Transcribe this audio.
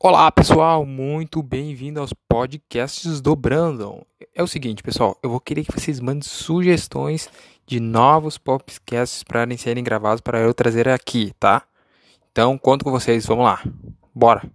Olá pessoal, muito bem-vindo aos podcasts do Brandon. É o seguinte, pessoal, eu vou querer que vocês mandem sugestões de novos podcasts para serem gravados para eu trazer aqui, tá? Então, conto com vocês, vamos lá. Bora!